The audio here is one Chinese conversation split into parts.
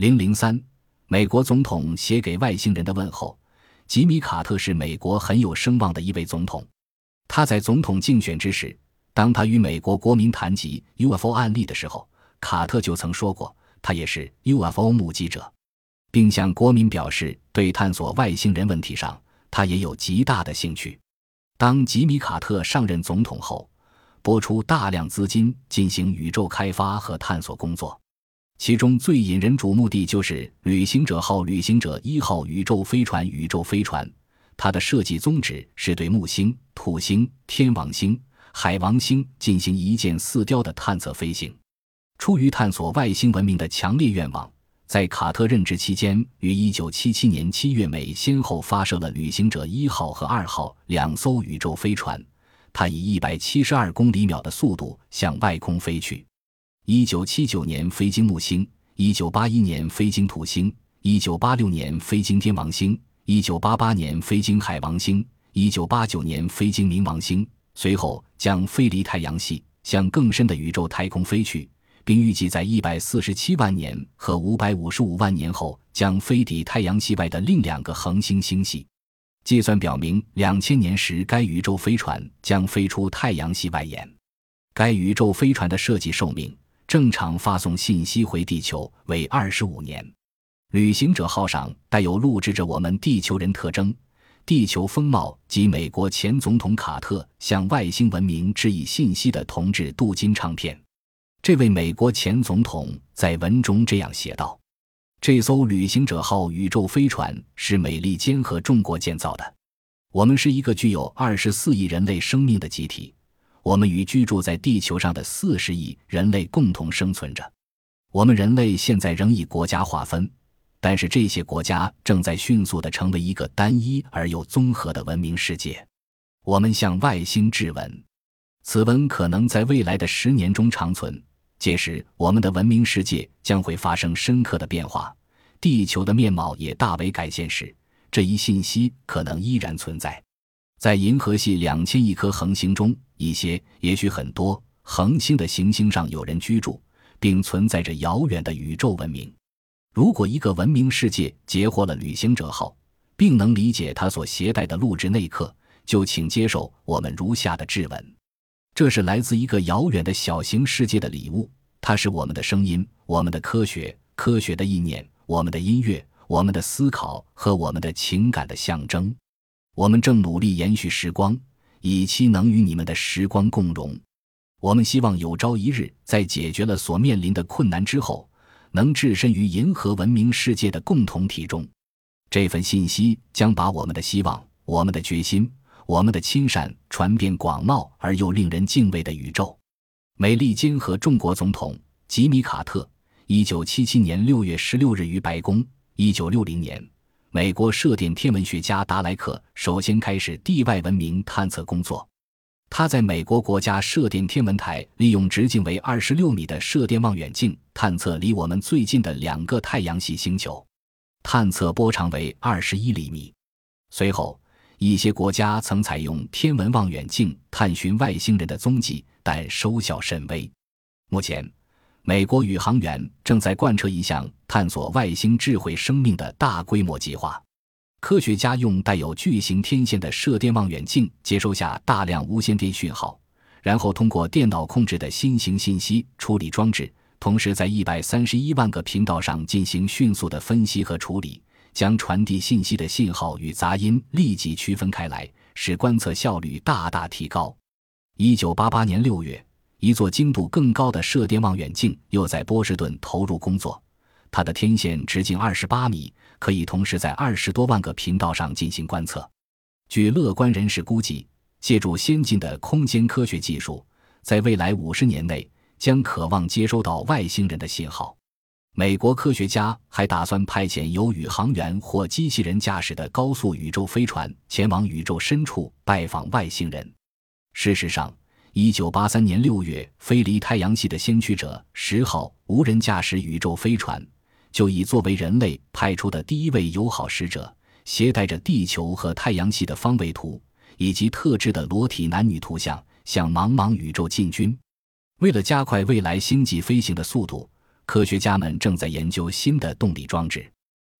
零零三，美国总统写给外星人的问候。吉米·卡特是美国很有声望的一位总统。他在总统竞选之时，当他与美国国民谈及 UFO 案例的时候，卡特就曾说过，他也是 UFO 目击者，并向国民表示，对探索外星人问题上，他也有极大的兴趣。当吉米·卡特上任总统后，拨出大量资金进行宇宙开发和探索工作。其中最引人瞩目的就是旅行者号、旅行者一号宇宙飞船。宇宙飞船，它的设计宗旨是对木星、土星、天王星、海王星进行一箭四雕的探测飞行。出于探索外星文明的强烈愿望，在卡特任职期间，于1977年7月，美先后发射了旅行者一号和二号两艘宇宙飞船。它以172公里秒的速度向外空飞去。一九七九年飞经木星，一九八一年飞经土星，一九八六年飞经天王星，一九八八年飞经海王星，一九八九年飞经冥王星，随后将飞离太阳系，向更深的宇宙太空飞去，并预计在一百四十七万年和五百五十五万年后将飞抵太阳系外的另两个恒星星系。计算表明，两千年时该宇宙飞船将飞出太阳系外沿。该宇宙飞船的设计寿命。正常发送信息回地球为二十五年。旅行者号上带有录制着我们地球人特征、地球风貌及美国前总统卡特向外星文明致以信息的铜制镀金唱片。这位美国前总统在文中这样写道：“这艘旅行者号宇宙飞船是美利坚合众国建造的。我们是一个具有二十四亿人类生命的集体。”我们与居住在地球上的四十亿人类共同生存着。我们人类现在仍以国家划分，但是这些国家正在迅速地成为一个单一而又综合的文明世界。我们向外星质问，此文可能在未来的十年中长存。届时，我们的文明世界将会发生深刻的变化，地球的面貌也大为改现时，这一信息可能依然存在。在银河系两千亿颗恒星中，一些也许很多恒星的行星上有人居住，并存在着遥远的宇宙文明。如果一个文明世界截获了旅行者号，并能理解它所携带的录制内刻，就请接受我们如下的质问：这是来自一个遥远的小型世界的礼物，它是我们的声音、我们的科学、科学的意念、我们的音乐、我们的思考和我们的情感的象征。我们正努力延续时光，以期能与你们的时光共融。我们希望有朝一日，在解决了所面临的困难之后，能置身于银河文明世界的共同体中。这份信息将把我们的希望、我们的决心、我们的亲善传遍广袤而又令人敬畏的宇宙。美利坚合众国总统吉米·卡特，一九七七年六月十六日于白宫。一九六零年。美国射电天文学家达莱克首先开始地外文明探测工作。他在美国国家射电天文台利用直径为二十六米的射电望远镜探测离我们最近的两个太阳系星球，探测波长为二十一厘米。随后，一些国家曾采用天文望远镜探寻外星人的踪迹，但收效甚微。目前，美国宇航员正在贯彻一项探索外星智慧生命的大规模计划。科学家用带有巨型天线的射电望远镜接收下大量无线电讯号，然后通过电脑控制的新型信息处理装置，同时在一百三十一万个频道上进行迅速的分析和处理，将传递信息的信号与杂音立即区分开来，使观测效率大大提高。一九八八年六月。一座精度更高的射电望远镜又在波士顿投入工作，它的天线直径二十八米，可以同时在二十多万个频道上进行观测。据乐观人士估计，借助先进的空间科学技术，在未来五十年内将渴望接收到外星人的信号。美国科学家还打算派遣由宇航员或机器人驾驶的高速宇宙飞船前往宇宙深处拜访外星人。事实上，一九八三年六月飞离太阳系的先驱者十号无人驾驶宇宙飞船，就已作为人类派出的第一位友好使者，携带着地球和太阳系的方位图以及特制的裸体男女图像，向茫茫宇宙进军。为了加快未来星际飞行的速度，科学家们正在研究新的动力装置。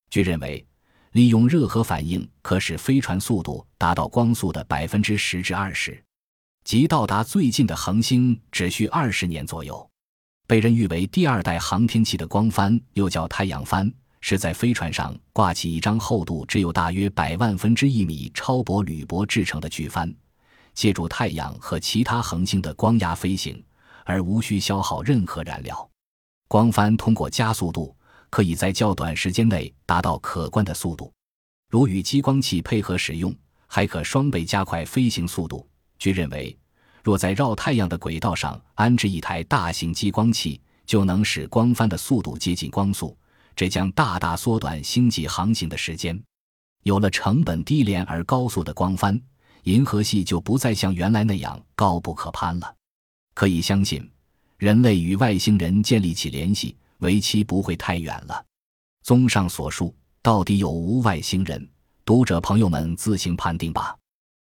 据认为，利用热核反应可使飞船速度达到光速的百分之十至二十，即到达最近的恒星只需二十年左右。被人誉为第二代航天器的光帆，又叫太阳帆，是在飞船上挂起一张厚度只有大约百万分之一米超薄铝箔制成的巨帆，借助太阳和其他恒星的光压飞行，而无需消耗任何燃料。光帆通过加速度，可以在较短时间内达到可观的速度。如与激光器配合使用，还可双倍加快飞行速度。据认为。若在绕太阳的轨道上安置一台大型激光器，就能使光帆的速度接近光速，这将大大缩短星际航行的时间。有了成本低廉而高速的光帆，银河系就不再像原来那样高不可攀了。可以相信，人类与外星人建立起联系，为期不会太远了。综上所述，到底有无外星人？读者朋友们自行判定吧。